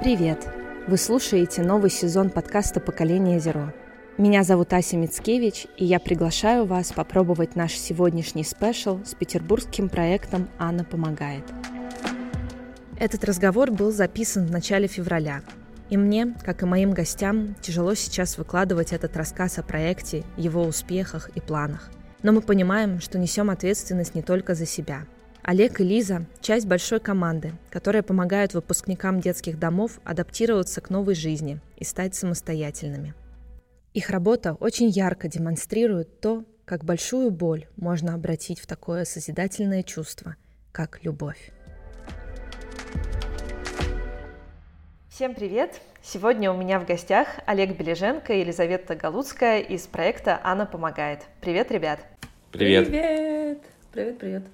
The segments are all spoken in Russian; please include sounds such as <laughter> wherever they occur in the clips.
Привет! Вы слушаете новый сезон подкаста «Поколение Зеро». Меня зовут Ася Мицкевич, и я приглашаю вас попробовать наш сегодняшний спешл с петербургским проектом «Анна помогает». Этот разговор был записан в начале февраля, и мне, как и моим гостям, тяжело сейчас выкладывать этот рассказ о проекте, его успехах и планах. Но мы понимаем, что несем ответственность не только за себя – Олег и Лиза – часть большой команды, которая помогает выпускникам детских домов адаптироваться к новой жизни и стать самостоятельными. Их работа очень ярко демонстрирует то, как большую боль можно обратить в такое созидательное чувство, как любовь. Всем привет! Сегодня у меня в гостях Олег Бележенко и Елизавета Галуцкая из проекта «Анна помогает». Привет, ребят! Привет! Привет! Привет, привет!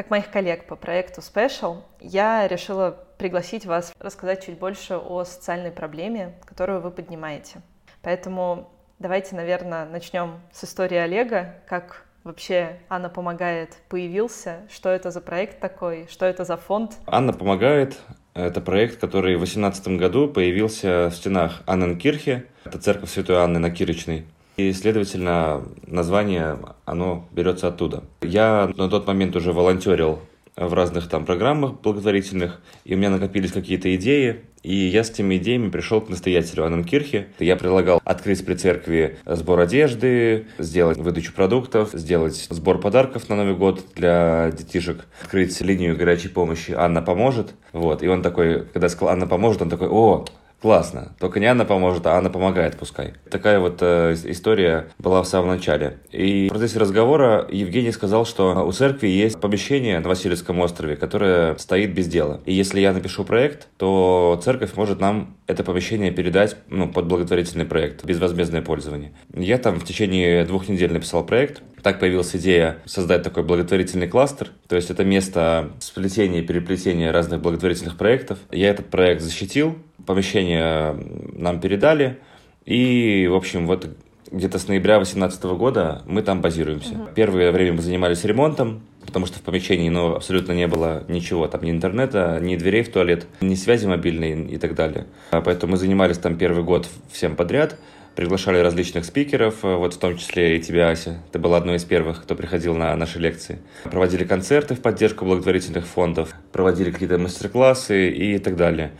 Как моих коллег по проекту Special, я решила пригласить вас рассказать чуть больше о социальной проблеме, которую вы поднимаете. Поэтому давайте, наверное, начнем с истории Олега, как вообще Анна помогает появился, что это за проект такой, что это за фонд. Анна помогает это проект, который в 2018 году появился в стенах Анненкирхе. Это церковь Святой Анны на Кирочной. И, следовательно, название, оно берется оттуда. Я на тот момент уже волонтерил в разных там программах благотворительных, и у меня накопились какие-то идеи, и я с этими идеями пришел к настоятелю Анненкирхе. Я предлагал открыть при церкви сбор одежды, сделать выдачу продуктов, сделать сбор подарков на Новый год для детишек, открыть линию горячей помощи «Анна поможет». Вот. И он такой, когда сказал «Анна поможет», он такой «О, классно. Только не Анна поможет, а Анна помогает, пускай. Такая вот э, история была в самом начале. И в процессе разговора Евгений сказал, что у церкви есть помещение на Васильевском острове, которое стоит без дела. И если я напишу проект, то церковь может нам это помещение передать ну, под благотворительный проект, безвозмездное пользование. Я там в течение двух недель написал проект, так появилась идея создать такой благотворительный кластер, то есть это место сплетения и переплетения разных благотворительных проектов. Я этот проект защитил, помещение нам передали, и, в общем, вот где-то с ноября 2018 года мы там базируемся. Угу. Первое время мы занимались ремонтом, потому что в помещении ну, абсолютно не было ничего, там ни интернета, ни дверей в туалет, ни связи мобильной и так далее. Поэтому мы занимались там первый год всем подряд, приглашали различных спикеров, вот в том числе и тебя, Ася. Ты была одной из первых, кто приходил на наши лекции. Проводили концерты в поддержку благотворительных фондов, проводили какие-то мастер-классы и так далее.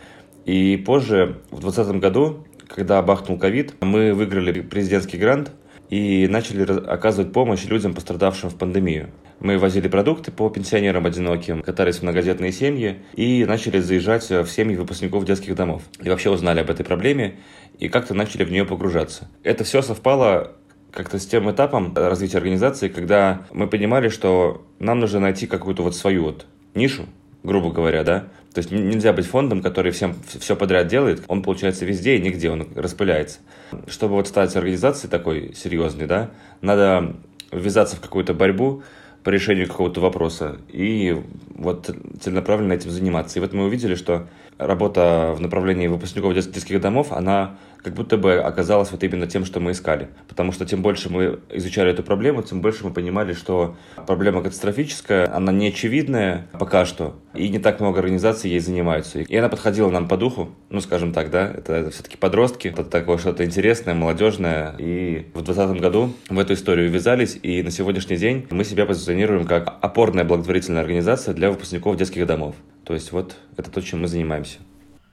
И позже, в 2020 году, когда бахнул ковид, мы выиграли президентский грант и начали оказывать помощь людям, пострадавшим в пандемию. Мы возили продукты по пенсионерам одиноким, катались в многодетные семьи и начали заезжать в семьи выпускников детских домов. И вообще узнали об этой проблеме и как-то начали в нее погружаться. Это все совпало как-то с тем этапом развития организации, когда мы понимали, что нам нужно найти какую-то вот свою вот нишу, грубо говоря, да. То есть нельзя быть фондом, который всем все подряд делает. Он получается везде и нигде, он распыляется. Чтобы вот стать организацией такой серьезной, да, надо ввязаться в какую-то борьбу по решению какого-то вопроса и вот целенаправленно этим заниматься. И вот мы увидели, что работа в направлении выпускников детских домов, она как будто бы оказалось вот именно тем, что мы искали. Потому что тем больше мы изучали эту проблему, тем больше мы понимали, что проблема катастрофическая, она не очевидная пока что, и не так много организаций ей занимаются. И она подходила нам по духу, ну, скажем так, да, это, это все-таки подростки, это такое что-то интересное, молодежное. И в 2020 году в эту историю ввязались, и на сегодняшний день мы себя позиционируем как опорная благотворительная организация для выпускников детских домов. То есть вот это то, чем мы занимаемся.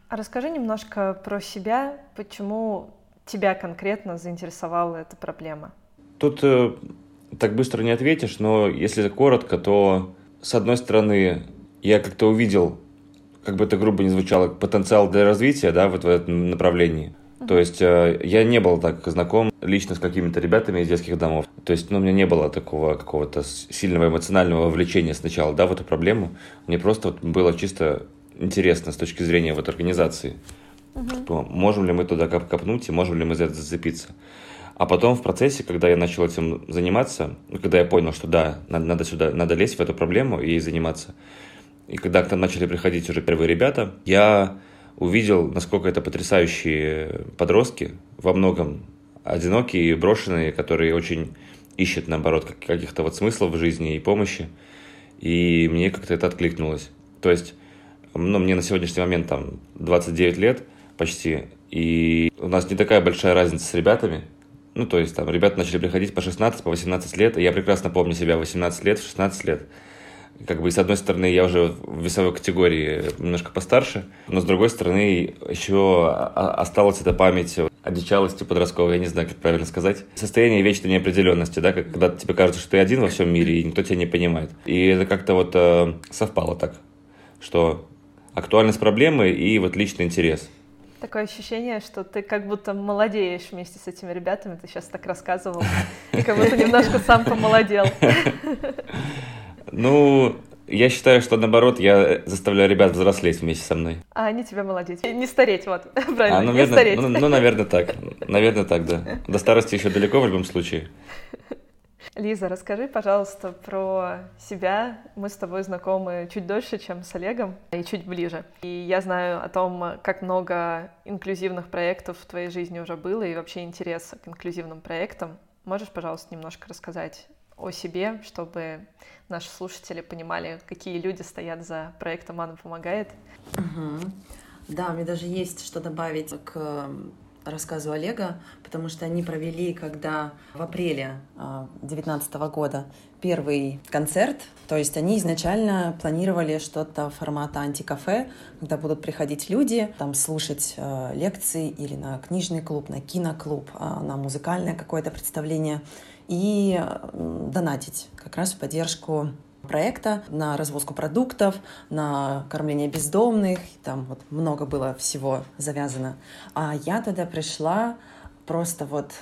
А расскажи немножко про себя, почему тебя конкретно заинтересовала эта проблема? Тут э, так быстро не ответишь, но если коротко, то с одной стороны я как-то увидел, как бы это грубо не звучало, потенциал для развития, да, вот в этом направлении. То есть э, я не был так знаком лично с какими-то ребятами из детских домов. То есть, ну, у меня не было такого какого-то сильного эмоционального вовлечения сначала, да, в эту проблему. Мне просто вот было чисто интересно с точки зрения вот организации. Угу. Что можем ли мы туда коп копнуть и можем ли мы за это зацепиться. А потом в процессе, когда я начал этим заниматься, когда я понял, что да, надо, надо сюда, надо лезть в эту проблему и заниматься. И когда к нам начали приходить уже первые ребята, я увидел, насколько это потрясающие подростки, во многом одинокие, брошенные, которые очень ищут, наоборот, каких-то вот смыслов в жизни и помощи. И мне как-то это откликнулось. То есть ну, мне на сегодняшний момент там 29 лет почти, и у нас не такая большая разница с ребятами. Ну, то есть там ребята начали приходить по 16, по 18 лет, и я прекрасно помню себя 18 лет, в 16 лет. Как бы, с одной стороны, я уже в весовой категории немножко постарше, но с другой стороны, еще осталась эта память одичалости подростковой, я не знаю, как правильно сказать. Состояние вечной неопределенности, да, когда тебе кажется, что ты один во всем мире, и никто тебя не понимает. И это как-то вот э, совпало так, что актуальность проблемы и вот личный интерес. Такое ощущение, что ты как будто молодеешь вместе с этими ребятами. Ты сейчас так рассказывал, как будто немножко сам помолодел. <laughs> Ну, я считаю, что наоборот, я заставляю ребят взрослеть вместе со мной. А они тебя молодеть. Не стареть, вот. <laughs> Правильно, а, ну, не стареть. Ну, ну, наверное, так. Наверное, так, да. До старости еще далеко в любом случае. Лиза, расскажи, пожалуйста, про себя. Мы с тобой знакомы чуть дольше, чем с Олегом, и чуть ближе. И я знаю о том, как много инклюзивных проектов в твоей жизни уже было, и вообще интерес к инклюзивным проектам. Можешь, пожалуйста, немножко рассказать о себе, чтобы наши слушатели понимали, какие люди стоят за проектом «Анна помогает». Угу. Да, мне даже есть что добавить к рассказу Олега, потому что они провели, когда в апреле 2019 а, года первый концерт, то есть они изначально планировали что-то формата антикафе, когда будут приходить люди, там слушать э, лекции или на книжный клуб, на киноклуб, э, на музыкальное какое-то представление и донатить как раз в поддержку проекта на развозку продуктов, на кормление бездомных, там вот много было всего завязано. А я тогда пришла просто вот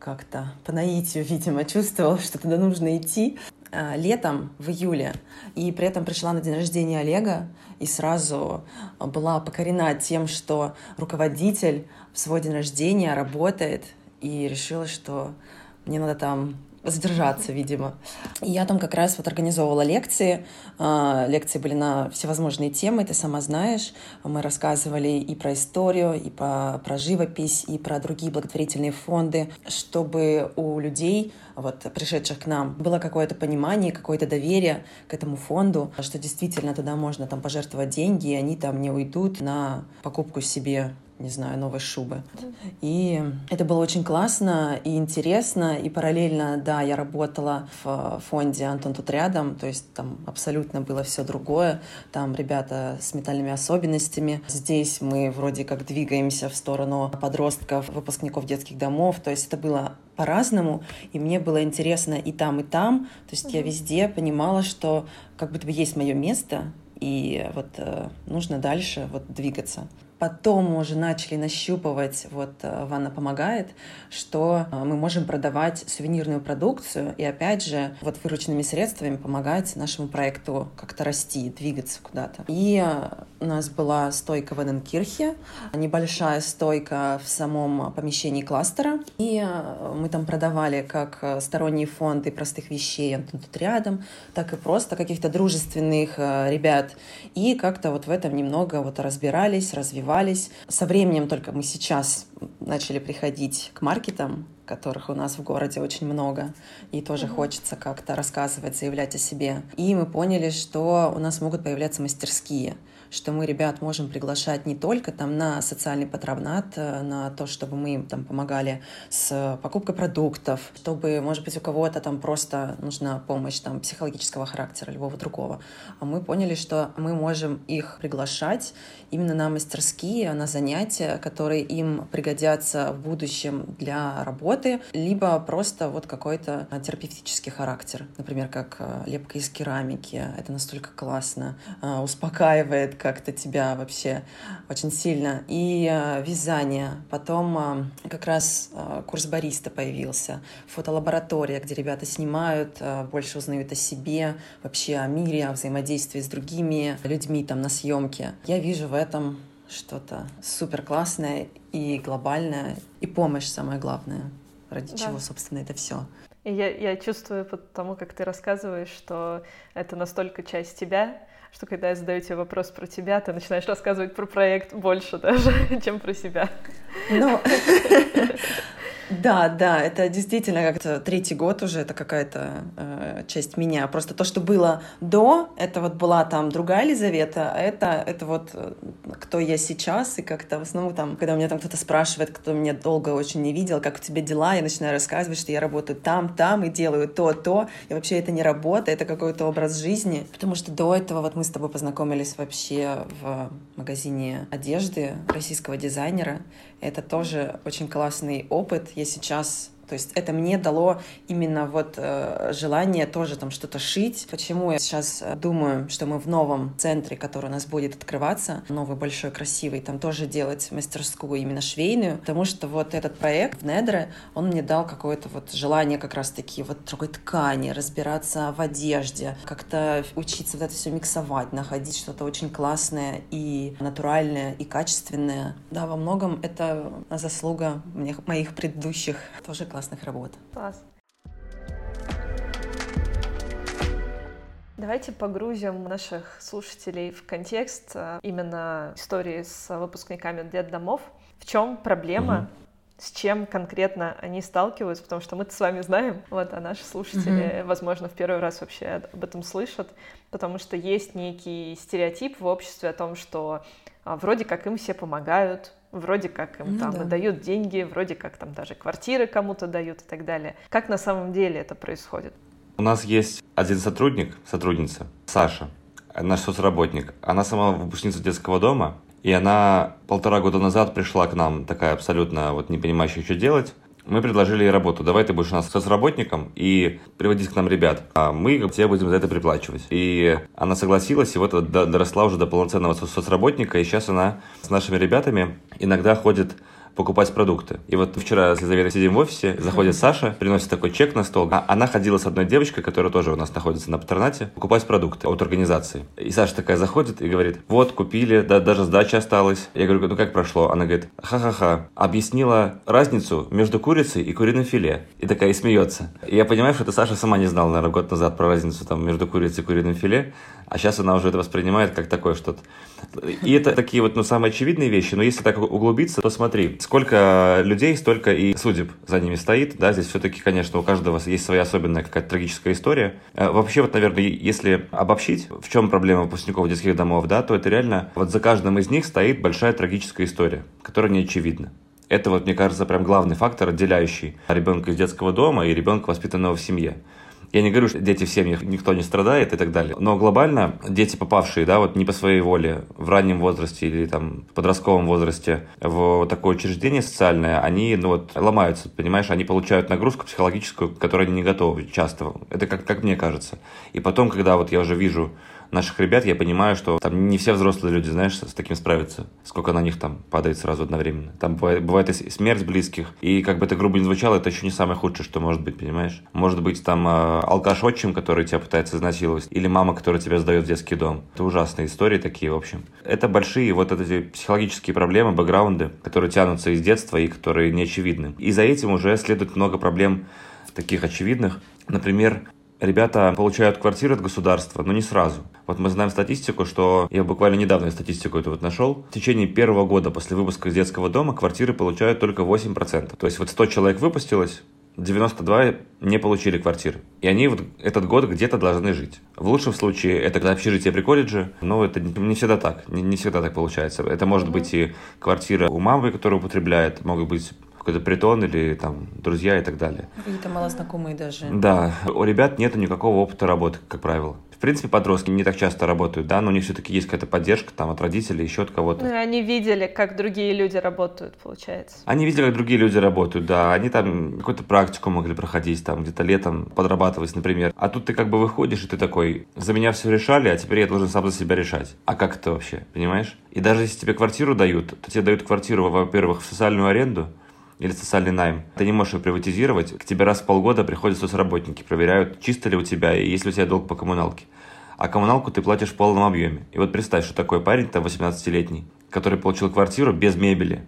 как-то по наитию, видимо, чувствовала, что туда нужно идти а, летом, в июле, и при этом пришла на день рождения Олега, и сразу была покорена тем, что руководитель в свой день рождения работает, и решила, что мне надо там задержаться, видимо. И я там как раз вот организовывала лекции. А, лекции были на всевозможные темы, ты сама знаешь. Мы рассказывали и про историю, и по, про живопись, и про другие благотворительные фонды, чтобы у людей, вот, пришедших к нам, было какое-то понимание, какое-то доверие к этому фонду, что действительно туда можно там пожертвовать деньги, и они там не уйдут на покупку себе не знаю, новой шубы. И это было очень классно и интересно. И параллельно, да, я работала в фонде «Антон тут рядом», то есть там абсолютно было все другое. Там ребята с метальными особенностями. Здесь мы вроде как двигаемся в сторону подростков, выпускников детских домов. То есть это было по-разному, и мне было интересно и там, и там. То есть mm-hmm. я везде понимала, что как будто бы есть мое место, и вот э, нужно дальше вот двигаться. Потом мы уже начали нащупывать, вот э, Ванна помогает, что э, мы можем продавать сувенирную продукцию и опять же вот вырученными средствами помогать нашему проекту как-то расти, двигаться куда-то. И э, у нас была стойка в Эденкирхе, небольшая стойка в самом помещении кластера. И мы там продавали как сторонние фонды простых вещей, Антон тут рядом, так и просто каких-то дружественных ребят. И как-то вот в этом немного вот разбирались, развивались развивались. Со временем только мы сейчас начали приходить к маркетам, которых у нас в городе очень много, и тоже mm-hmm. хочется как-то рассказывать, заявлять о себе. И мы поняли, что у нас могут появляться мастерские что мы ребят можем приглашать не только там на социальный патронат, э, на то, чтобы мы им там помогали с покупкой продуктов, чтобы, может быть, у кого-то там просто нужна помощь там психологического характера, любого другого. А мы поняли, что мы можем их приглашать именно на мастерские, на занятия, которые им пригодятся в будущем для работы, либо просто вот какой-то терапевтический характер. Например, как э, лепка из керамики. Это настолько классно, э, успокаивает как-то тебя вообще очень сильно. И э, вязание. Потом как раз курс бариста появился. Фотолаборатория, где ребята снимают, больше узнают о себе, вообще о мире, о взаимодействии с другими людьми там на съемке. Я вижу в этом что-то супер классное и глобальное, и помощь самое главное, ради да. чего, собственно, это все. И я, я чувствую по тому, как ты рассказываешь, что это настолько часть тебя, что когда я задаю тебе вопрос про тебя, ты начинаешь рассказывать про проект больше даже, <laughs> чем про себя. Ну, <laughs> Да, да, это действительно как-то третий год уже, это какая-то э, часть меня. Просто то, что было до, это вот была там другая Елизавета, а это, это вот э, кто я сейчас, и как-то в основном там, когда меня там кто-то спрашивает, кто меня долго очень не видел, как у тебя дела, я начинаю рассказывать, что я работаю там, там, и делаю то, то, и вообще это не работа, это какой-то образ жизни, потому что до этого вот мы с тобой познакомились вообще в магазине одежды российского дизайнера, это тоже очень классный опыт. Я сейчас то есть это мне дало именно вот э, желание тоже там что-то шить. Почему я сейчас э, думаю, что мы в новом центре, который у нас будет открываться, новый, большой, красивый, там тоже делать мастерскую именно швейную, потому что вот этот проект в Недре, он мне дал какое-то вот желание как раз-таки вот другой ткани, разбираться в одежде, как-то учиться вот это все миксовать, находить что-то очень классное и натуральное, и качественное. Да, во многом это заслуга моих предыдущих тоже классных классных работ. Класс. Давайте погрузим наших слушателей в контекст э, именно истории с выпускниками детдомов. В чем проблема, угу. с чем конкретно они сталкиваются, потому что мы-то с вами знаем, вот, а наши слушатели, угу. возможно, в первый раз вообще об этом слышат, потому что есть некий стереотип в обществе о том, что а, вроде как им все помогают, вроде как им ну, там да. дают деньги, вроде как там даже квартиры кому-то дают и так далее. Как на самом деле это происходит? У нас есть один сотрудник, сотрудница, Саша, наш соцработник. Она сама выпускница детского дома, и она полтора года назад пришла к нам, такая абсолютно вот не понимающая, что делать мы предложили ей работу. Давай ты будешь у нас соцработником и приводить к нам ребят, а мы тебе будем за это приплачивать. И она согласилась, и вот доросла уже до полноценного соцработника, и сейчас она с нашими ребятами иногда ходит покупать продукты. И вот вчера с Елизаветой сидим в офисе, заходит Саша, приносит такой чек на стол. А она ходила с одной девочкой, которая тоже у нас находится на патронате, покупать продукты от организации. И Саша такая заходит и говорит, вот, купили, да, даже сдача осталась. Я говорю, ну как прошло? Она говорит, ха-ха-ха. Объяснила разницу между курицей и куриным филе. И такая и смеется. И я понимаю, что это Саша сама не знала, наверное, год назад про разницу там между курицей и куриным филе. А сейчас она уже это воспринимает как такое что-то. И это такие вот, ну, самые очевидные вещи. Но если так углубиться, то смотри, сколько людей, столько и судеб за ними стоит. Да, здесь все-таки, конечно, у каждого есть своя особенная какая-то трагическая история. Э, вообще, вот, наверное, если обобщить, в чем проблема выпускников детских домов, да, то это реально вот за каждым из них стоит большая трагическая история, которая не очевидна. Это вот, мне кажется, прям главный фактор, отделяющий ребенка из детского дома и ребенка, воспитанного в семье. Я не говорю, что дети в семьях никто не страдает и так далее. Но глобально дети, попавшие, да, вот не по своей воле, в раннем возрасте или там подростковом возрасте в такое учреждение социальное, они, ну вот, ломаются, понимаешь, они получают нагрузку психологическую, к которой они не готовы часто. Это как, как мне кажется. И потом, когда вот я уже вижу наших ребят, я понимаю, что там не все взрослые люди, знаешь, с таким справятся. Сколько на них там падает сразу одновременно. Там бывает, бывает и смерть близких. И как бы это грубо не звучало, это еще не самое худшее, что может быть, понимаешь? Может быть там э, алкаш отчим, который тебя пытается изнасиловать, или мама, которая тебя сдает в детский дом. Это ужасные истории такие, в общем. Это большие вот эти психологические проблемы, бэкграунды, которые тянутся из детства и которые не очевидны. И за этим уже следует много проблем таких очевидных. Например, ребята получают квартиры от государства, но не сразу. Вот мы знаем статистику, что я буквально недавно статистику эту вот нашел. В течение первого года после выпуска из детского дома квартиры получают только 8%. То есть вот 100 человек выпустилось, 92 не получили квартиры. И они вот этот год где-то должны жить. В лучшем случае это общежитие при колледже, но это не всегда так. Не, не всегда так получается. Это может быть и квартира у мамы, которая употребляет, могут быть какой-то притон или там друзья и так далее. Какие-то малознакомые даже. Да, у ребят нет никакого опыта работы, как правило. В принципе, подростки не так часто работают, да, но у них все-таки есть какая-то поддержка там от родителей, еще от кого-то. Ну, они видели, как другие люди работают, получается. Они видели, как другие люди работают, да. Они там какую-то практику могли проходить, там где-то летом подрабатывать, например. А тут ты как бы выходишь, и ты такой, за меня все решали, а теперь я должен сам за себя решать. А как это вообще, понимаешь? И даже если тебе квартиру дают, то тебе дают квартиру, во-первых, в социальную аренду, или социальный найм. Ты не можешь ее приватизировать. К тебе раз в полгода приходят соцработники, проверяют, чисто ли у тебя и есть ли у тебя долг по коммуналке. А коммуналку ты платишь в полном объеме. И вот представь, что такой парень, там 18-летний, который получил квартиру без мебели.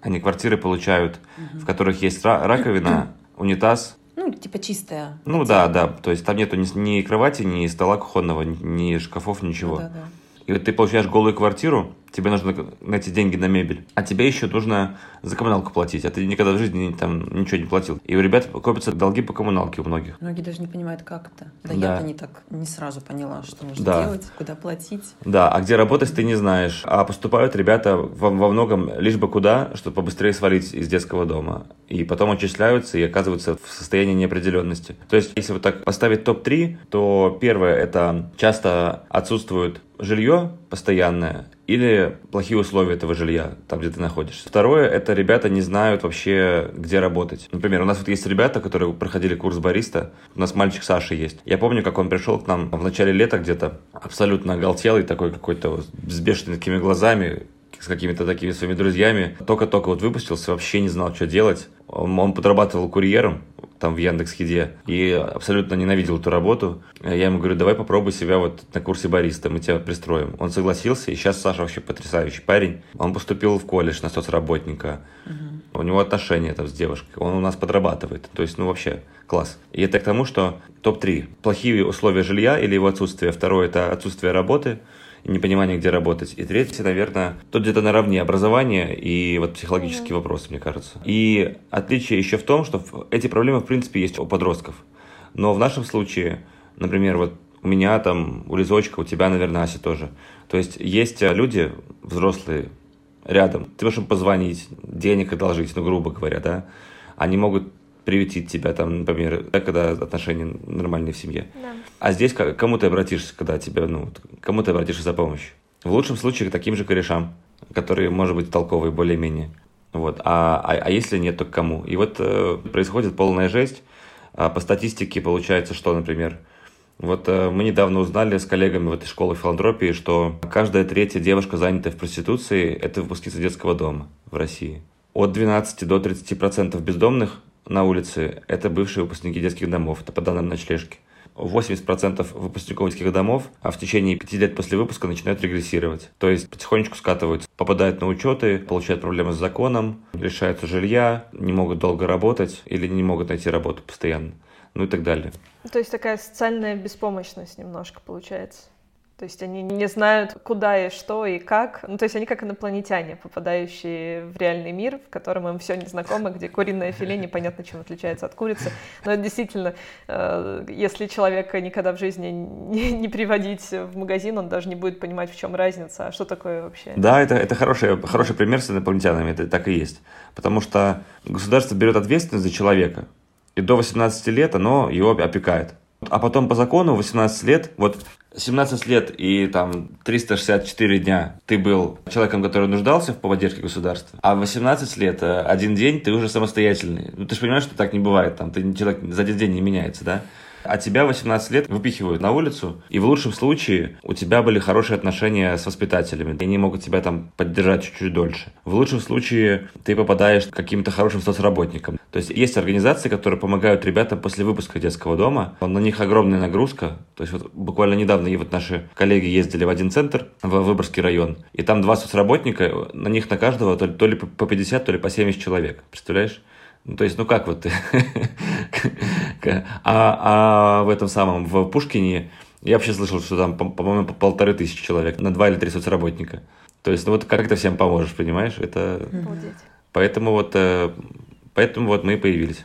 Они квартиры получают, угу. в которых есть раковина, <clears throat> унитаз, ну, типа чистая. Ну да, да. То есть там нету ни, ни кровати, ни стола кухонного, ни шкафов, ничего. Ну, да, да. И вот ты получаешь голую квартиру, тебе нужно найти деньги на мебель, а тебе еще нужно за коммуналку платить, а ты никогда в жизни там ничего не платил. И у ребят копятся долги по коммуналке у многих. Многие даже не понимают, как это. Да, Да. я-то не так не сразу поняла, что нужно Да. делать, куда платить. Да, а где работать ты не знаешь. А поступают ребята во, во многом лишь бы куда, чтобы побыстрее свалить из детского дома. И потом отчисляются и оказываются в состоянии неопределенности. То есть, если вот так поставить топ-3, то первое это часто отсутствует жилье постоянное или плохие условия этого жилья, там, где ты находишься. Второе, это ребята не знают вообще, где работать. Например, у нас вот есть ребята, которые проходили курс бариста. У нас мальчик Саша есть. Я помню, как он пришел к нам в начале лета где-то, абсолютно оголтелый, такой какой-то вот с бешеными такими глазами, с какими-то такими своими друзьями. Только-только вот выпустился, вообще не знал, что делать. Он, он подрабатывал курьером, там в Яндекс.Еде, и абсолютно ненавидел эту работу. Я ему говорю, давай попробуй себя вот на курсе бариста, мы тебя пристроим. Он согласился, и сейчас Саша вообще потрясающий парень. Он поступил в колледж на соцработника. У него отношения там с девушкой, он у нас подрабатывает. То есть, ну вообще, класс. И это к тому, что топ-3. Плохие условия жилья или его отсутствие. Второе – это отсутствие работы непонимание, где работать. И третье, наверное, тут где-то наравне образование и вот психологические вопросы, мне кажется. И отличие еще в том, что эти проблемы, в принципе, есть у подростков. Но в нашем случае, например, вот у меня там, у Лизочка, у тебя, наверное, Ася тоже. То есть есть э, люди, взрослые, рядом. Ты можешь им позвонить, денег одолжить, ну, грубо говоря, да. Они могут приютить тебя там, например, да, когда отношения нормальные в семье. Да. А здесь к кому ты обратишься, когда тебя, ну, кому ты обратишься за помощью? В лучшем случае к таким же корешам, которые, может быть, толковые более-менее. Вот. А, а, а если нет, то к кому? И вот э, происходит полная жесть. А по статистике получается, что, например, вот э, мы недавно узнали с коллегами в этой школы филантропии, что каждая третья девушка, занятая в проституции, это выпускница детского дома в России. От 12 до 30 процентов бездомных на улице – это бывшие выпускники детских домов, это по данным ночлежки. 80% выпускников детских домов а в течение пяти лет после выпуска начинают регрессировать. То есть потихонечку скатываются, попадают на учеты, получают проблемы с законом, лишаются жилья, не могут долго работать или не могут найти работу постоянно, ну и так далее. То есть такая социальная беспомощность немножко получается. То есть они не знают, куда и что и как. Ну, то есть они как инопланетяне, попадающие в реальный мир, в котором им все незнакомо, где куриное филе непонятно чем отличается от курицы. Но это действительно, э, если человека никогда в жизни не, приводить в магазин, он даже не будет понимать, в чем разница, а что такое вообще. Да, это, это хороший, хороший пример с инопланетянами, это так и есть. Потому что государство берет ответственность за человека, и до 18 лет оно его опекает. А потом по закону 18 лет, вот 17 лет и там 364 дня ты был человеком, который нуждался в поддержке государства, а в 18 лет э, один день ты уже самостоятельный. Ну ты же понимаешь, что так не бывает, там ты человек за один день не меняется, да? А тебя 18 лет выпихивают на улицу, и в лучшем случае у тебя были хорошие отношения с воспитателями, и они могут тебя там поддержать чуть-чуть дольше. В лучшем случае ты попадаешь к каким-то хорошим соцработникам. То есть есть организации, которые помогают ребятам после выпуска детского дома. На них огромная нагрузка. То есть вот буквально недавно и вот наши коллеги ездили в один центр, в Выборгский район, и там два соцработника, на них на каждого то ли, то ли по 50, то ли по 70 человек. Представляешь? Ну, то есть, ну как вот <laughs> ты? а, а в этом самом, в Пушкине, я вообще слышал, что там, по- по-моему, по полторы тысячи человек на два или три соцработника. То есть, ну вот как ты всем поможешь, понимаешь? Это... Обалдеть. Поэтому вот, э, поэтому вот мы и появились.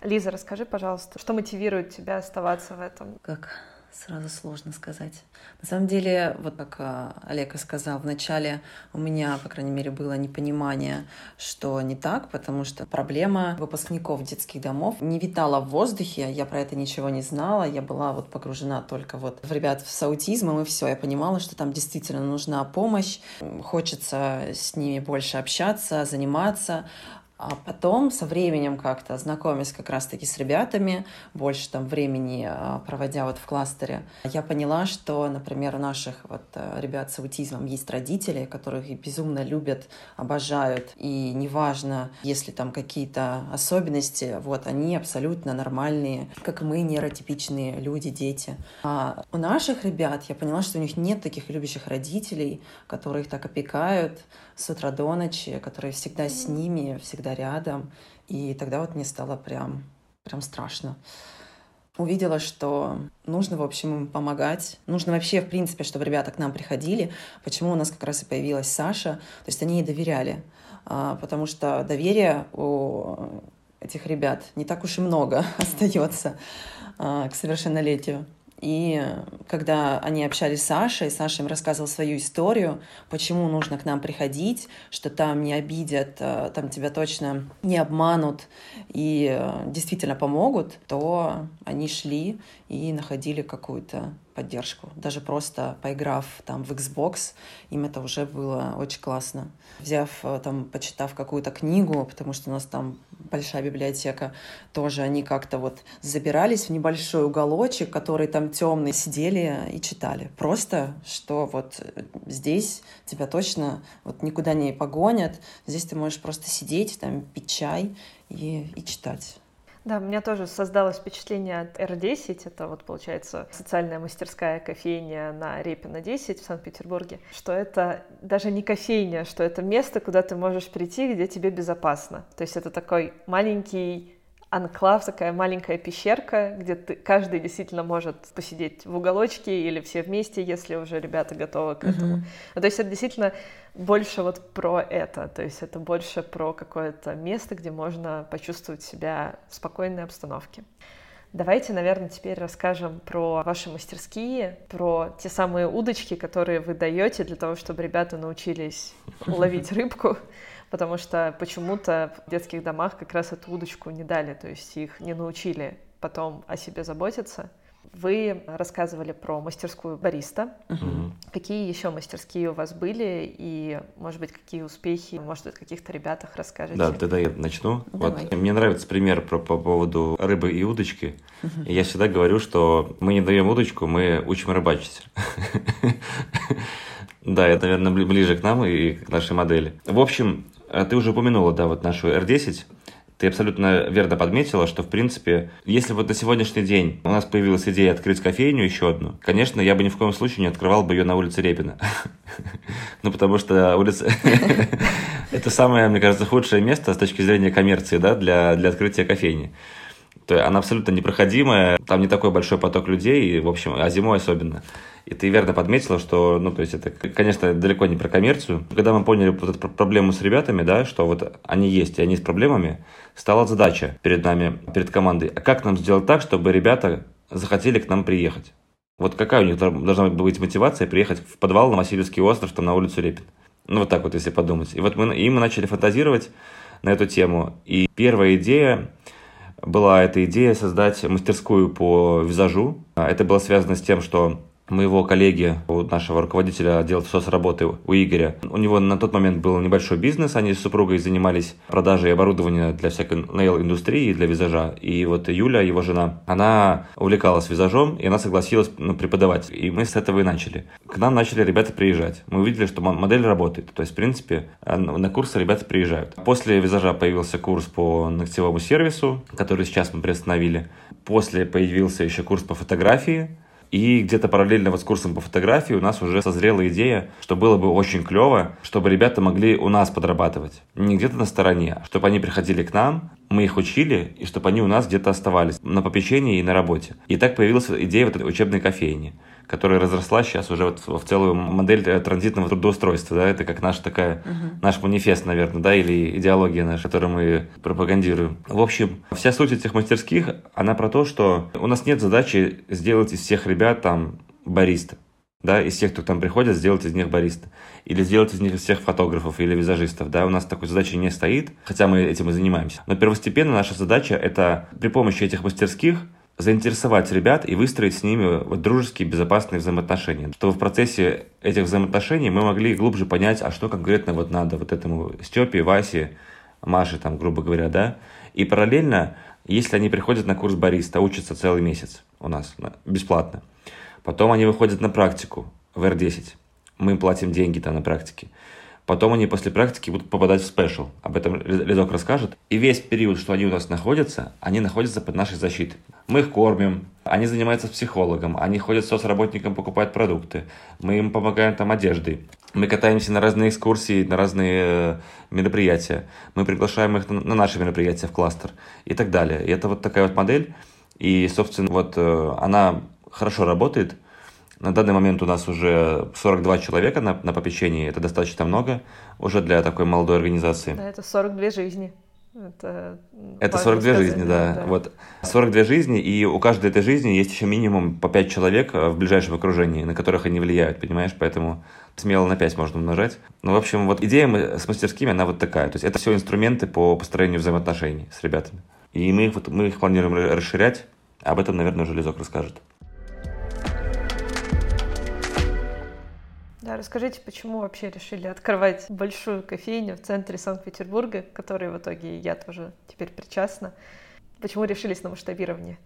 Лиза, расскажи, пожалуйста, что мотивирует тебя оставаться в этом? Как сразу сложно сказать. На самом деле, вот как э, Олег и сказал, вначале у меня, по крайней мере, было непонимание, что не так, потому что проблема выпускников детских домов не витала в воздухе, я про это ничего не знала, я была вот погружена только вот в ребят с аутизмом и все, я понимала, что там действительно нужна помощь, хочется с ними больше общаться, заниматься, а потом, со временем как-то, знакомясь как раз-таки с ребятами, больше там времени а, проводя вот в кластере, я поняла, что, например, у наших вот а, ребят с аутизмом есть родители, которых безумно любят, обожают, и неважно, если там какие-то особенности, вот, они абсолютно нормальные, как мы, нейротипичные люди, дети. А у наших ребят я поняла, что у них нет таких любящих родителей, которые их так опекают с утра до ночи, которые всегда с ними, всегда рядом. И тогда вот мне стало прям, прям страшно. увидела, что нужно, в общем, им помогать. Нужно вообще, в принципе, чтобы ребята к нам приходили. Почему у нас как раз и появилась Саша. То есть они ей доверяли. А, потому что доверия у этих ребят не так уж и много <laughs> остается а, к совершеннолетию. И когда они общались с Сашей, Саша им рассказывал свою историю, почему нужно к нам приходить, что там не обидят, а, там тебя точно не обманут и а, действительно помогут, то они шли и находили какую-то поддержку. Даже просто поиграв там в Xbox, им это уже было очень классно. Взяв э, там, почитав какую-то книгу, потому что у нас там большая библиотека, тоже они как-то вот забирались в небольшой уголочек, который там темный, сидели и читали. Просто, что вот здесь тебя точно вот никуда не погонят, здесь ты можешь просто сидеть, там пить чай и, и читать. Да, у меня тоже создалось впечатление от R10, это вот получается социальная мастерская кофейня на Репина 10 в Санкт-Петербурге, что это даже не кофейня, что это место, куда ты можешь прийти, где тебе безопасно. То есть это такой маленький анклав, такая маленькая пещерка, где ты, каждый действительно может посидеть в уголочке или все вместе, если уже ребята готовы к этому. Mm-hmm. Ну, то есть это действительно больше вот про это, то есть это больше про какое-то место, где можно почувствовать себя в спокойной обстановке. Давайте, наверное, теперь расскажем про ваши мастерские, про те самые удочки, которые вы даете для того, чтобы ребята научились ловить <laughs> рыбку потому что почему-то в детских домах как раз эту удочку не дали, то есть их не научили потом о себе заботиться. Вы рассказывали про мастерскую бариста. Угу. Какие еще мастерские у вас были и, может быть, какие успехи, может быть, каких-то ребятах расскажете? Да, тогда я начну. Давай. Вот мне нравится пример про, по поводу рыбы и удочки. Угу. я всегда говорю, что мы не даем удочку, мы учим рыбачить. <laughs> Да, это, наверное, ближе к нам и к нашей модели. В общем, а ты уже упомянула, да, вот нашу R10. Ты абсолютно верно подметила, что, в принципе, если вот на сегодняшний день у нас появилась идея открыть кофейню еще одну, конечно, я бы ни в коем случае не открывал бы ее на улице Репина. <laughs> Ну, потому что улица... <laughs> Это самое, мне кажется, худшее место с точки зрения коммерции, да, для, для открытия кофейни. То есть она абсолютно непроходимая, там не такой большой поток людей, и, в общем, а зимой особенно. И ты верно подметила, что, ну, то есть это, конечно, далеко не про коммерцию. Когда мы поняли вот эту проблему с ребятами, да, что вот они есть, и они с проблемами, стала задача перед нами, перед командой. А как нам сделать так, чтобы ребята захотели к нам приехать? Вот какая у них должна быть мотивация приехать в подвал на Васильевский остров, там, на улицу Репин? Ну, вот так вот, если подумать. И вот мы, и мы начали фантазировать на эту тему. И первая идея была эта идея создать мастерскую по визажу. Это было связано с тем, что моего коллеги, у нашего руководителя отдела соцработы, у Игоря. У него на тот момент был небольшой бизнес, они с супругой занимались продажей оборудования для всякой нейл-индустрии, для визажа. И вот Юля, его жена, она увлекалась визажом, и она согласилась ну, преподавать. И мы с этого и начали. К нам начали ребята приезжать. Мы увидели, что модель работает. То есть, в принципе, на курсы ребята приезжают. После визажа появился курс по ногтевому сервису, который сейчас мы приостановили. После появился еще курс по фотографии, и где-то параллельно вот с курсом по фотографии у нас уже созрела идея, что было бы очень клево, чтобы ребята могли у нас подрабатывать. Не где-то на стороне, а чтобы они приходили к нам, мы их учили, и чтобы они у нас где-то оставались на попечении и на работе. И так появилась идея вот этой учебной кофейни которая разросла сейчас уже вот в целую модель э, транзитного трудоустройства, да, это как наша такая, uh-huh. наш манифест, наверное, да, или идеология наша, которую мы пропагандируем. В общем, вся суть этих мастерских, она про то, что у нас нет задачи сделать из всех ребят там бариста, да, из всех, кто там приходит, сделать из них бариста. Или сделать из них всех фотографов или визажистов, да, у нас такой задачи не стоит, хотя мы этим и занимаемся. Но первостепенно наша задача это при помощи этих мастерских заинтересовать ребят и выстроить с ними вот дружеские, безопасные взаимоотношения. Чтобы в процессе этих взаимоотношений мы могли глубже понять, а что конкретно вот надо вот этому Степе, Васе, Маше, там, грубо говоря, да. И параллельно, если они приходят на курс бариста, учатся целый месяц у нас бесплатно, потом они выходят на практику в R10, мы им платим деньги там на практике. Потом они после практики будут попадать в спешл. Об этом Лизок расскажет. И весь период, что они у нас находятся, они находятся под нашей защитой. Мы их кормим, они занимаются психологом, они ходят с соцработником, покупают продукты. Мы им помогаем там одеждой. Мы катаемся на разные экскурсии, на разные э, мероприятия. Мы приглашаем их на наши мероприятия в кластер и так далее. И это вот такая вот модель, И, собственно, вот э, она хорошо работает. На данный момент у нас уже 42 человека на, на попечении. Это достаточно много уже для такой молодой организации. Да, это 42 жизни. Это, это 42 сказать, жизни, да. да. Вот 42 жизни, и у каждой этой жизни есть еще минимум по 5 человек э, в ближайшем окружении, на которых они влияют, понимаешь? Поэтому смело на 5 можно умножать. Ну, в общем, вот идея с мастерскими, она вот такая. То есть это все инструменты по построению взаимоотношений с ребятами. И мы их, мы их планируем расширять. Об этом, наверное, Железок расскажет. Расскажите, почему вообще решили открывать большую кофейню в центре Санкт-Петербурга, которой в итоге я тоже теперь причастна. Почему решились на масштабирование?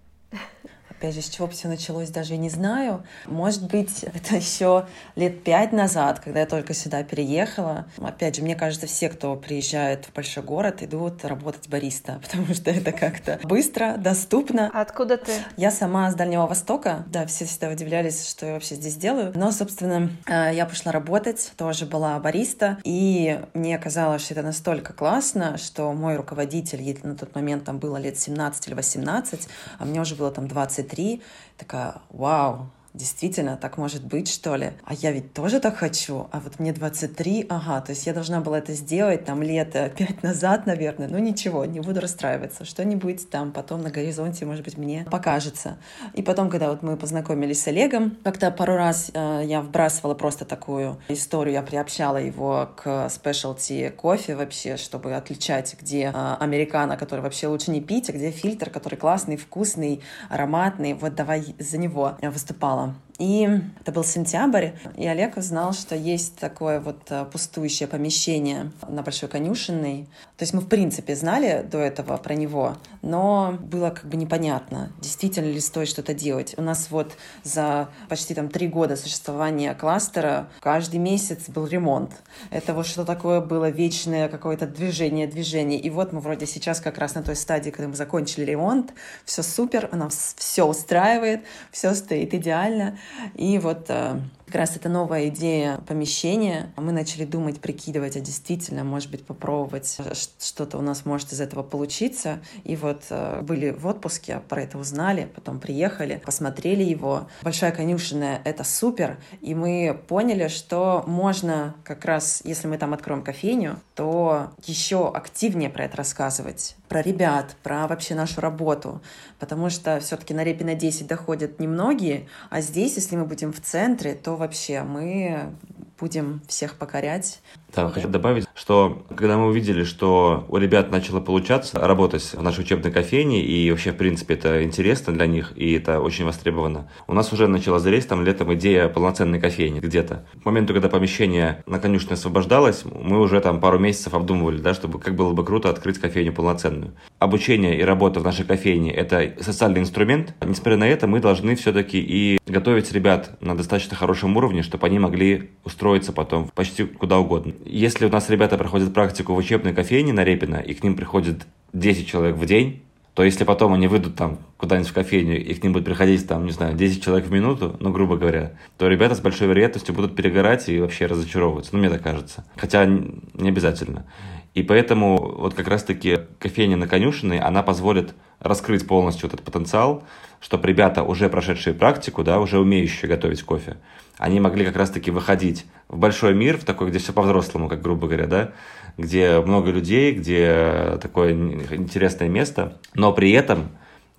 Опять же, с чего все началось, даже и не знаю. Может быть, <laughs> это еще лет пять назад, когда я только сюда переехала. Опять же, мне кажется, все, кто приезжает в большой город, идут работать бариста, <laughs> потому что это как-то быстро, доступно. А откуда ты? Я сама с Дальнего Востока. Да, все всегда удивлялись, что я вообще здесь делаю. Но, собственно, э, я пошла работать, тоже была бариста, и мне казалось, что это настолько классно, что мой руководитель, на тот момент там было лет 17 или 18, а мне уже было там 20 23, такая, вау, действительно, так может быть, что ли? А я ведь тоже так хочу. А вот мне 23, ага, то есть я должна была это сделать там лет пять назад, наверное. Ну ничего, не буду расстраиваться. Что-нибудь там потом на горизонте, может быть, мне покажется. И потом, когда вот мы познакомились с Олегом, как-то пару раз э, я вбрасывала просто такую историю, я приобщала его к спешлти кофе вообще, чтобы отличать, где э, американо, который вообще лучше не пить, а где фильтр, который классный, вкусный, ароматный. Вот давай за него выступала. Tchau! И это был сентябрь, и Олег узнал, что есть такое вот э, пустующее помещение на Большой Конюшенной. То есть мы, в принципе, знали до этого про него, но было как бы непонятно, действительно ли стоит что-то делать. У нас вот за почти там три года существования кластера каждый месяц был ремонт. Это вот что такое было вечное какое-то движение, движение. И вот мы вроде сейчас как раз на той стадии, когда мы закончили ремонт, все супер, нас все устраивает, все стоит идеально. И вот э, как раз это новая идея помещения. Мы начали думать, прикидывать, а действительно, может быть, попробовать, э, что-то у нас может из этого получиться. И вот э, были в отпуске, про это узнали, потом приехали, посмотрели его. Большая конюшенная — это супер, и мы поняли, что можно как раз, если мы там откроем кофейню, то еще активнее про это рассказывать, про ребят, про вообще нашу работу, потому что все-таки на Репина 10 доходят немногие, а здесь, если мы будем в центре, то вообще? Мы будем всех покорять. Да, хочу добавить, что когда мы увидели, что у ребят начало получаться работать в нашей учебной кофейне, и вообще, в принципе, это интересно для них, и это очень востребовано, у нас уже начала зреть там летом идея полноценной кофейни где-то. К моменту, когда помещение на конюшне освобождалось, мы уже там пару месяцев обдумывали, да, чтобы как было бы круто открыть кофейню полноценную. Обучение и работа в нашей кофейне – это социальный инструмент. Несмотря на это, мы должны все-таки и готовить ребят на достаточно хорошем уровне, чтобы они могли устроиться потом почти куда угодно. Если у нас ребята проходят практику в учебной кофейне на Репина, и к ним приходит 10 человек в день, то если потом они выйдут там куда-нибудь в кофейню, и к ним будет приходить там, не знаю, 10 человек в минуту, ну, грубо говоря, то ребята с большой вероятностью будут перегорать и вообще разочаровываться. Ну, мне так кажется. Хотя не обязательно. И поэтому вот как раз-таки кофейня на конюшиной, она позволит раскрыть полностью этот потенциал, чтобы ребята, уже прошедшие практику, да, уже умеющие готовить кофе, они могли как раз-таки выходить в большой мир, в такой, где все по-взрослому, как грубо говоря, да, где много людей, где такое интересное место, но при этом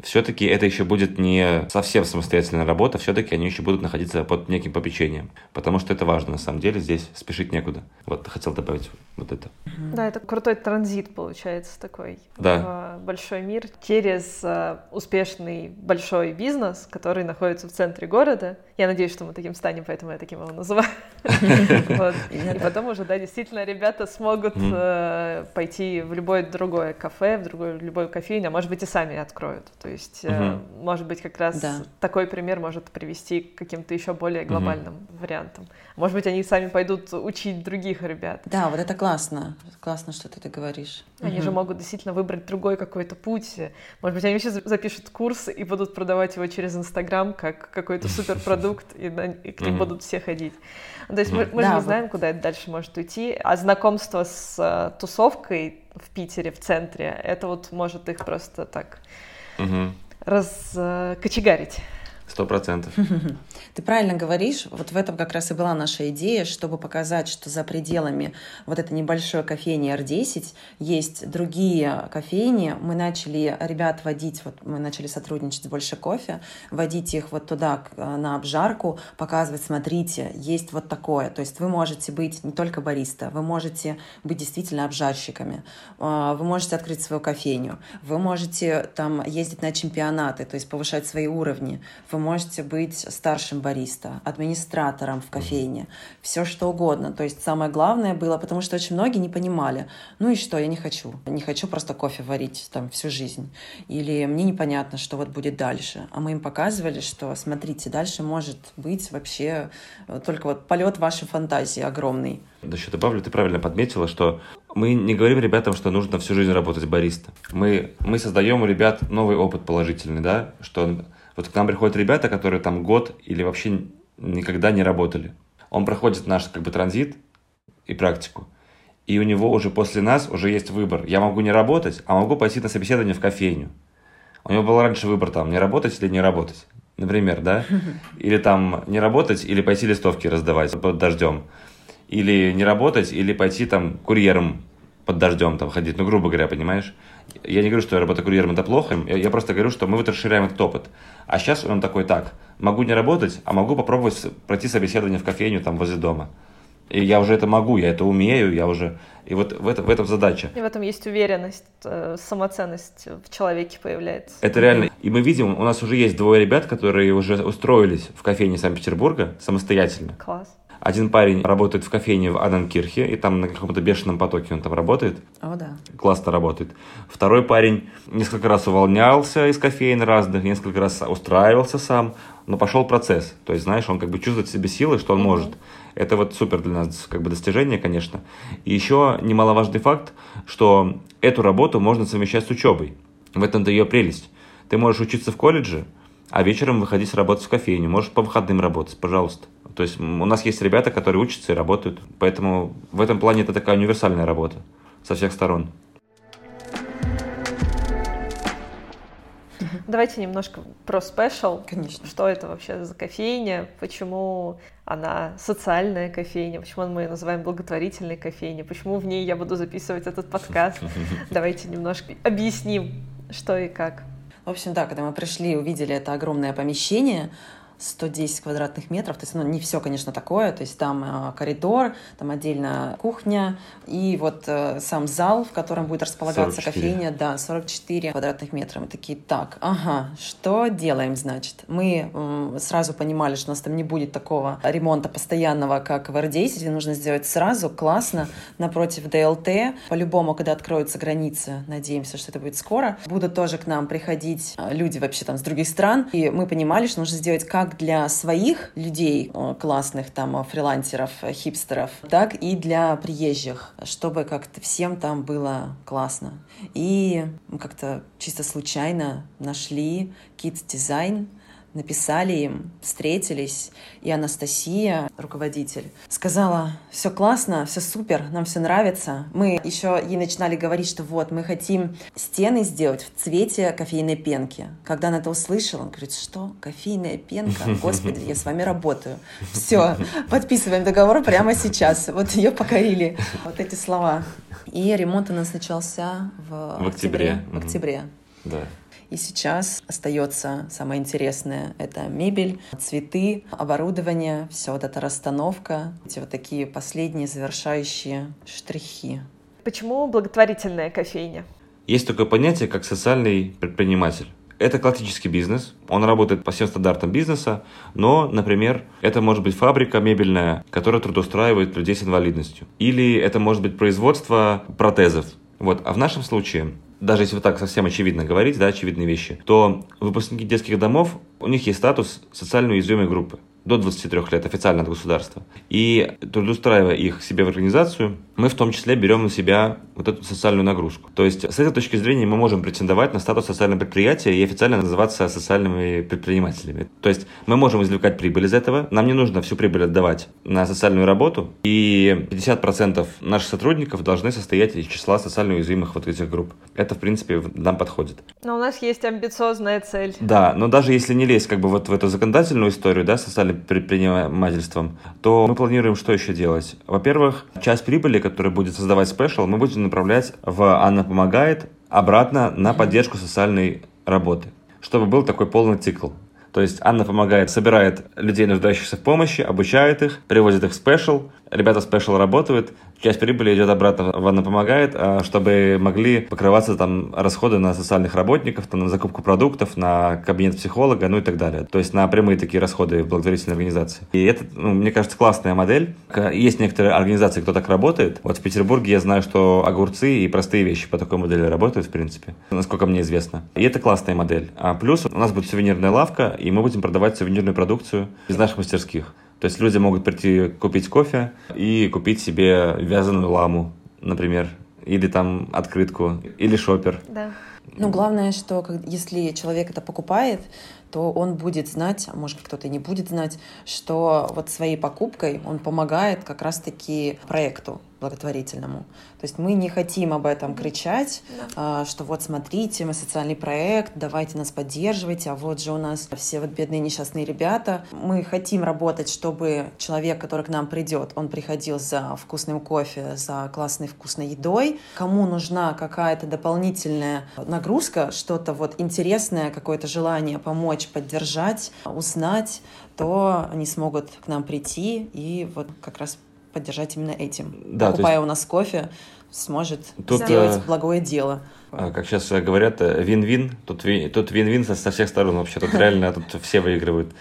все-таки это еще будет не совсем самостоятельная работа, все-таки они еще будут находиться под неким попечением, потому что это важно, на самом деле, здесь спешить некуда. Вот, хотел добавить вот это. Да, это крутой транзит получается такой да. в большой мир через э, успешный большой бизнес, который находится в центре города. Я надеюсь, что мы таким станем, поэтому я таким его называю. <laughs> И потом уже, да, действительно, ребята смогут э, пойти в любое другое кафе, в другую любую кофейню, а может быть и сами откроют. То есть, угу. может быть, как раз да. такой пример может привести к каким-то еще более глобальным угу. вариантам. Может быть, они сами пойдут учить других ребят. Да, вот это классно. Классно, что ты это говоришь. Они угу. же могут действительно выбрать другой какой-то путь. Может быть, они вообще запишут курс и будут продавать его через Инстаграм как какой-то <laughs> суперпродукт, и, и к ним угу. будут все ходить. То есть мы, мы да, же не знаем, куда это дальше может уйти. А знакомство с uh, тусовкой в Питере, в центре, это вот может их просто так угу. раскочегарить. Сто процентов. <laughs> Ты правильно говоришь, вот в этом как раз и была наша идея, чтобы показать, что за пределами вот этой небольшой кофейни R10 есть другие кофейни. Мы начали ребят водить, вот мы начали сотрудничать с Больше Кофе, водить их вот туда на обжарку, показывать, смотрите, есть вот такое. То есть вы можете быть не только бариста, вы можете быть действительно обжарщиками, а, вы можете открыть свою кофейню, вы можете там ездить на чемпионаты, то есть повышать свои уровни, вы можете быть старшим бариста, администратором в кофейне, все что угодно. То есть самое главное было, потому что очень многие не понимали, ну и что, я не хочу. Не хочу просто кофе варить там всю жизнь. Или мне непонятно, что вот будет дальше. А мы им показывали, что смотрите, дальше может быть вообще э, только вот полет вашей фантазии огромный. Да еще добавлю, ты правильно подметила, что мы не говорим ребятам, что нужно всю жизнь работать бариста. Мы, мы создаем у ребят новый опыт положительный, да, что вот к нам приходят ребята, которые там год или вообще никогда не работали. Он проходит наш как бы транзит и практику. И у него уже после нас уже есть выбор. Я могу не работать, а могу пойти на собеседование в кофейню. У него был раньше выбор там, не работать или не работать. Например, да? <laughs> Или там не работать, или пойти листовки раздавать под дождем. Или не работать, или пойти там курьером под дождем там ходить. Ну, грубо говоря, понимаешь? Я не говорю, что работа курьером это плохо, я просто говорю, что мы вот расширяем этот опыт. А сейчас он такой, так, могу не работать, а могу попробовать пройти собеседование в кофейню там возле дома. И я уже это могу, я это умею, я уже... И вот в, это, в этом задача. И в этом есть уверенность, э, самоценность в человеке появляется. Это реально. И мы видим, у нас уже есть двое ребят, которые уже устроились в кофейне Санкт-Петербурга самостоятельно. Класс. Один парень работает в кофейне в Ананкирхе, и там на каком-то бешеном потоке он там работает. О, да. Классно работает. Второй парень несколько раз увольнялся из кофеин разных, несколько раз устраивался сам, но пошел процесс. То есть, знаешь, он как бы чувствует в себе силы, что он mm-hmm. может. Это вот супер для нас как бы достижение, конечно. И еще немаловажный факт, что эту работу можно совмещать с учебой. В этом-то ее прелесть. Ты можешь учиться в колледже, а вечером выходить работать в кофейню. Можешь по выходным работать, пожалуйста. То есть у нас есть ребята, которые учатся и работают. Поэтому в этом плане это такая универсальная работа со всех сторон. Давайте немножко про спешл. Конечно. Что это вообще за кофейня? Почему она социальная кофейня? Почему мы ее называем благотворительной кофейней? Почему в ней я буду записывать этот подкаст? <laughs> Давайте немножко объясним, что и как. В общем, да, когда мы пришли, увидели это огромное помещение, 110 квадратных метров, то есть ну, не все, конечно, такое, то есть там э, коридор, там отдельно кухня и вот э, сам зал, в котором будет располагаться 44. кофейня, да, 44 квадратных метра. Мы такие, так, ага, что делаем, значит? Мы э, сразу понимали, что у нас там не будет такого ремонта постоянного, как в R10, где нужно сделать сразу, классно, напротив ДЛТ. По-любому, когда откроются границы, надеемся, что это будет скоро, будут тоже к нам приходить э, люди вообще там с других стран, и мы понимали, что нужно сделать как как для своих людей, э, классных там э, фрилансеров, э, хипстеров, так и для приезжих, чтобы как-то всем там было классно. И как-то чисто случайно нашли Kids Design, написали им, встретились, и Анастасия, руководитель, сказала, все классно, все супер, нам все нравится. Мы еще ей начинали говорить, что вот, мы хотим стены сделать в цвете кофейной пенки. Когда она это услышала, он говорит, что, кофейная пенка? <laughs> Господи, я с вами работаю. Все, подписываем договор прямо сейчас. Вот ее покорили вот эти слова. И ремонт у нас начался в, в октябре. В октябре. Да. И сейчас остается самое интересное — это мебель, цветы, оборудование, все вот эта расстановка, эти вот такие последние завершающие штрихи. Почему благотворительная кофейня? Есть такое понятие, как социальный предприниматель. Это классический бизнес, он работает по всем стандартам бизнеса, но, например, это может быть фабрика мебельная, которая трудоустраивает людей с инвалидностью. Или это может быть производство протезов. Вот. А в нашем случае даже если вот так совсем очевидно говорить, да, очевидные вещи, то выпускники детских домов, у них есть статус социально уязвимой группы. до 23 лет официально от государства. И трудоустраивая их себе в организацию, мы в том числе берем на себя вот эту социальную нагрузку. То есть с этой точки зрения мы можем претендовать на статус социального предприятия и официально называться социальными предпринимателями. То есть мы можем извлекать прибыль из этого, нам не нужно всю прибыль отдавать на социальную работу, и 50% наших сотрудников должны состоять из числа социально уязвимых вот этих групп. Это, в принципе, нам подходит. Но у нас есть амбициозная цель. Да, но даже если не лезть как бы вот в эту законодательную историю, да, социальным предпринимательством, то мы планируем что еще делать? Во-первых, часть прибыли, которая будет создавать Special, мы будем направлять в «Анна помогает» обратно на поддержку социальной работы, чтобы был такой полный цикл. То есть Анна помогает, собирает людей, нуждающихся в помощи, обучает их, привозит их в Special, ребята Special работают, часть прибыли идет обратно в Анна помогает, а, чтобы могли покрываться там расходы на социальных работников, там, на закупку продуктов, на кабинет психолога, ну и так далее. То есть на прямые такие расходы в благотворительной организации. И это, ну, мне кажется, классная модель. Есть некоторые организации, кто так работает. Вот в Петербурге я знаю, что огурцы и простые вещи по такой модели работают, в принципе, насколько мне известно. И это классная модель. А плюс у нас будет сувенирная лавка, и мы будем продавать сувенирную продукцию из наших мастерских. То есть люди могут прийти купить кофе и купить себе вязаную ламу, например, или там открытку, или шопер. Да. Ну, главное, что если человек это покупает, то он будет знать, а может кто-то и не будет знать, что вот своей покупкой он помогает как раз-таки проекту благотворительному. То есть мы не хотим об этом кричать, да. что вот смотрите, мы социальный проект, давайте нас поддерживайте, а вот же у нас все вот бедные несчастные ребята. Мы хотим работать, чтобы человек, который к нам придет, он приходил за вкусным кофе, за классной вкусной едой. Кому нужна какая-то дополнительная нагрузка, что-то вот интересное, какое-то желание помочь, поддержать, узнать, то они смогут к нам прийти и вот как раз поддержать именно этим. Да, Покупая есть... у нас кофе, сможет тут, сделать э, благое дело. А, как сейчас говорят, э, вин-вин. Тут, тут вин-вин со, со всех сторон вообще. Тут реально тут все выигрывают.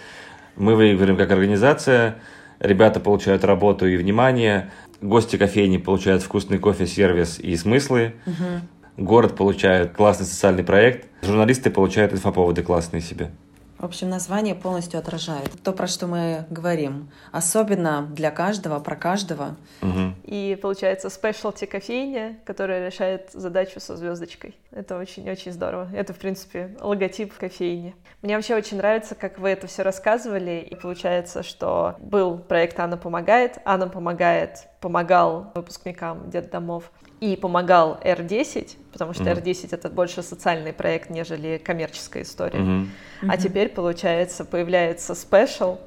Мы выигрываем как организация, ребята получают работу и внимание, гости кофейни получают вкусный кофе, сервис и смыслы. Угу. Город получает классный социальный проект, журналисты получают инфоповоды классные себе. В общем, название полностью отражает то, про что мы говорим. Особенно для каждого, про каждого. Угу. И получается спешлти кофейня, которая решает задачу со звездочкой. Это очень-очень здорово. Это, в принципе, логотип кофейни. Мне вообще очень нравится, как вы это все рассказывали. И получается, что был проект «Анна помогает». Анна помогает, помогал выпускникам детдомов и помогал R10, потому что mm-hmm. R10 это больше социальный проект, нежели коммерческая история. Mm-hmm. А теперь, получается, появляется Special,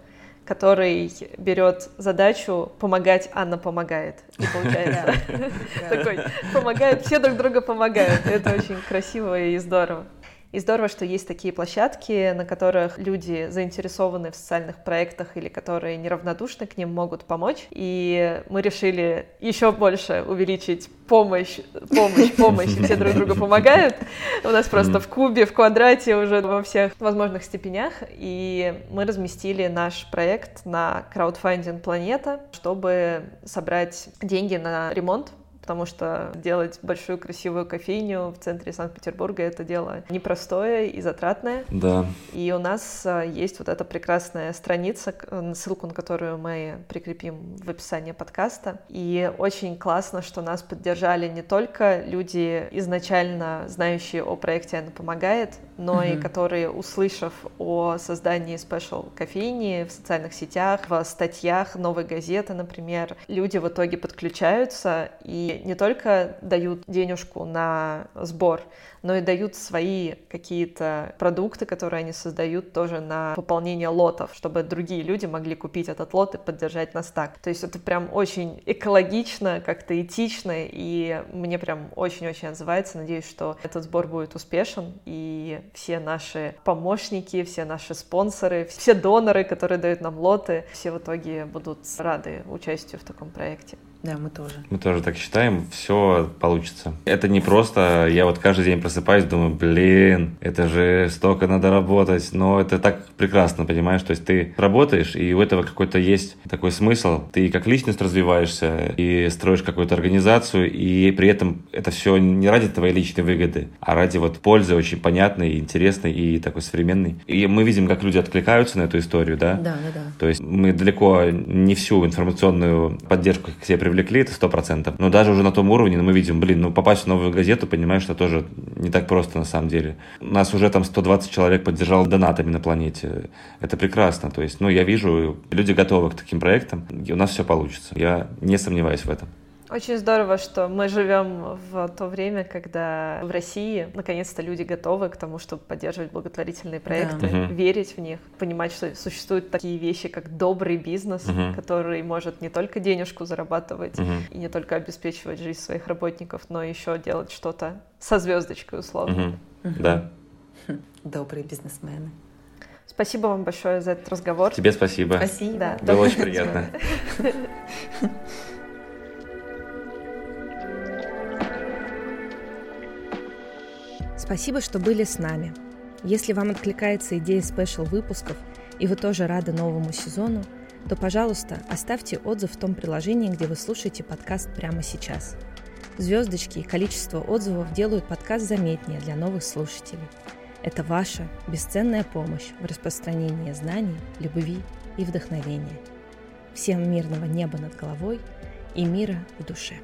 который берет задачу помогать, Анна помогает. И получается <laughs> такой, помогает, все друг друга помогают. Это очень красиво и здорово. И здорово, что есть такие площадки, на которых люди заинтересованы в социальных проектах или которые неравнодушны к ним, могут помочь. И мы решили еще больше увеличить помощь, помощь, <laughs> помощь, все друг другу помогают. У нас просто в кубе, в квадрате уже во всех возможных степенях. И мы разместили наш проект на краудфандинг Планета, чтобы собрать деньги на ремонт потому что делать большую красивую кофейню в центре Санкт-Петербурга это дело непростое и затратное. Да. И у нас а, есть вот эта прекрасная страница, ссылку на которую мы прикрепим в описании подкаста. И очень классно, что нас поддержали не только люди, изначально знающие о проекте «Она помогает», но угу. и которые, услышав о создании спешл кофейни в социальных сетях, в статьях новой газеты, например, люди в итоге подключаются и не только дают денежку на сбор, но и дают свои какие-то продукты, которые они создают тоже на пополнение лотов, чтобы другие люди могли купить этот лот и поддержать нас так. То есть это прям очень экологично, как-то этично, и мне прям очень-очень отзывается. Надеюсь, что этот сбор будет успешен, и все наши помощники, все наши спонсоры, все доноры, которые дают нам лоты, все в итоге будут рады участию в таком проекте. Да, мы тоже. Мы тоже так считаем, все получится. Это не просто, я вот каждый день просыпаюсь, думаю, блин, это же столько надо работать, но это так прекрасно, понимаешь, то есть ты работаешь, и у этого какой-то есть такой смысл, ты как личность развиваешься и строишь какую-то организацию, и при этом это все не ради твоей личной выгоды, а ради вот пользы очень понятной, интересной и такой современной. И мы видим, как люди откликаются на эту историю, да? Да, да, да. То есть мы далеко не всю информационную поддержку к себе привлекли, это сто процентов. Но даже уже на том уровне ну, мы видим, блин, ну попасть в новую газету, понимаешь, что тоже не так просто на самом деле. Нас уже там 120 человек поддержало донатами на планете. Это прекрасно. То есть, ну, я вижу, люди готовы к таким проектам, и у нас все получится. Я не сомневаюсь в этом. Очень здорово, что мы живем в то время, когда в России наконец-то люди готовы к тому, чтобы поддерживать благотворительные проекты, да. угу. верить в них, понимать, что существуют такие вещи, как добрый бизнес, угу. который может не только денежку зарабатывать угу. и не только обеспечивать жизнь своих работников, но еще делать что-то со звездочкой условно. Угу. Да. Добрые бизнесмены. Спасибо вам большое за этот разговор. Тебе спасибо. Спасибо. Да. Было очень приятно. <laughs> Спасибо, что были с нами. Если вам откликается идея спешл выпусков и вы тоже рады новому сезону, то, пожалуйста, оставьте отзыв в том приложении, где вы слушаете подкаст прямо сейчас. Звездочки и количество отзывов делают подкаст заметнее для новых слушателей. Это ваша бесценная помощь в распространении знаний, любви и вдохновения. Всем мирного неба над головой и мира в душе.